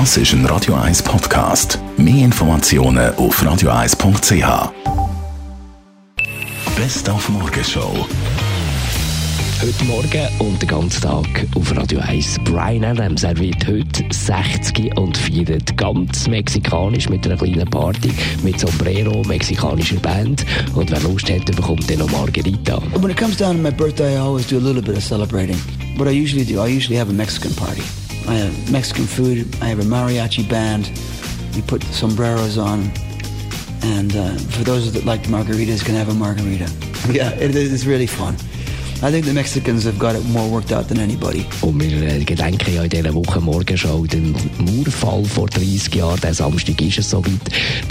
Das ist ein Radio 1 Podcast. Mehr Informationen auf radio1.ch. Best auf Morgenshow. Heute Morgen und den ganzen Tag auf Radio 1. Brian Adams, er wird heute 60 und feiert ganz mexikanisch mit einer kleinen Party mit Sombrero, mexikanischer Band. Und wer Lust hat, bekommt dann noch Margarita. When it comes down to my birthday, I always do a little bit of celebrating. What I usually do, I usually have a Mexican party. I have Mexican food, I have a mariachi band, we put sombreros on, and uh, for those that like margaritas can have a margarita. Yeah, it is really fun. I think the Mexicans have got it more worked out than anybody. Und wir äh, gedenken ja in dieser Woche Morgenschau den Mauerfall vor 30 Jahren. Der Samstag ist es soweit.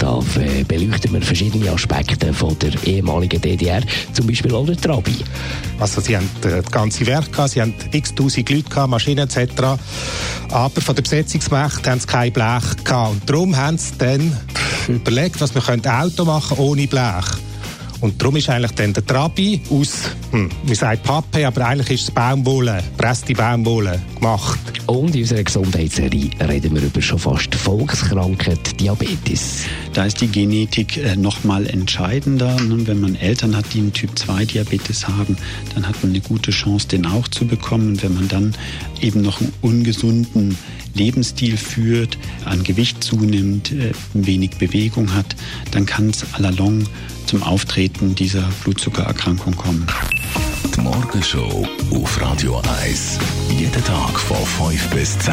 Da äh, beleuchten wir verschiedene Aspekte von der ehemaligen DDR, zum Beispiel auch der Trabi. Also sie haben äh, das ganze Werk gehabt, sie haben x tausend Leute gehabt, Maschinen etc. Aber von der Besetzungsmacht haben sie kein Blech gehabt. Und darum haben sie dann überlegt, was wir ein Auto machen ohne Blech. Und darum ist eigentlich dann der Trabi aus, hm, man sagt Pappe, aber eigentlich ist es Baumwolle, presste Baumwolle gemacht. Und in unserer Gesundheitsserie reden wir über schon fast Volkskrankheit Diabetes. Da ist die Genetik äh, nochmal entscheidender. Wenn man Eltern hat, die einen Typ-2-Diabetes haben, dann hat man eine gute Chance, den auch zu bekommen. Und wenn man dann eben noch einen ungesunden Lebensstil führt, an Gewicht zunimmt, äh, wenig Bewegung hat, dann kann es à la longue zum Auftreten dieser Blutzuckererkrankung kommen. Die Morgenshow auf Radio 1. Jeden Tag von 5 bis 10.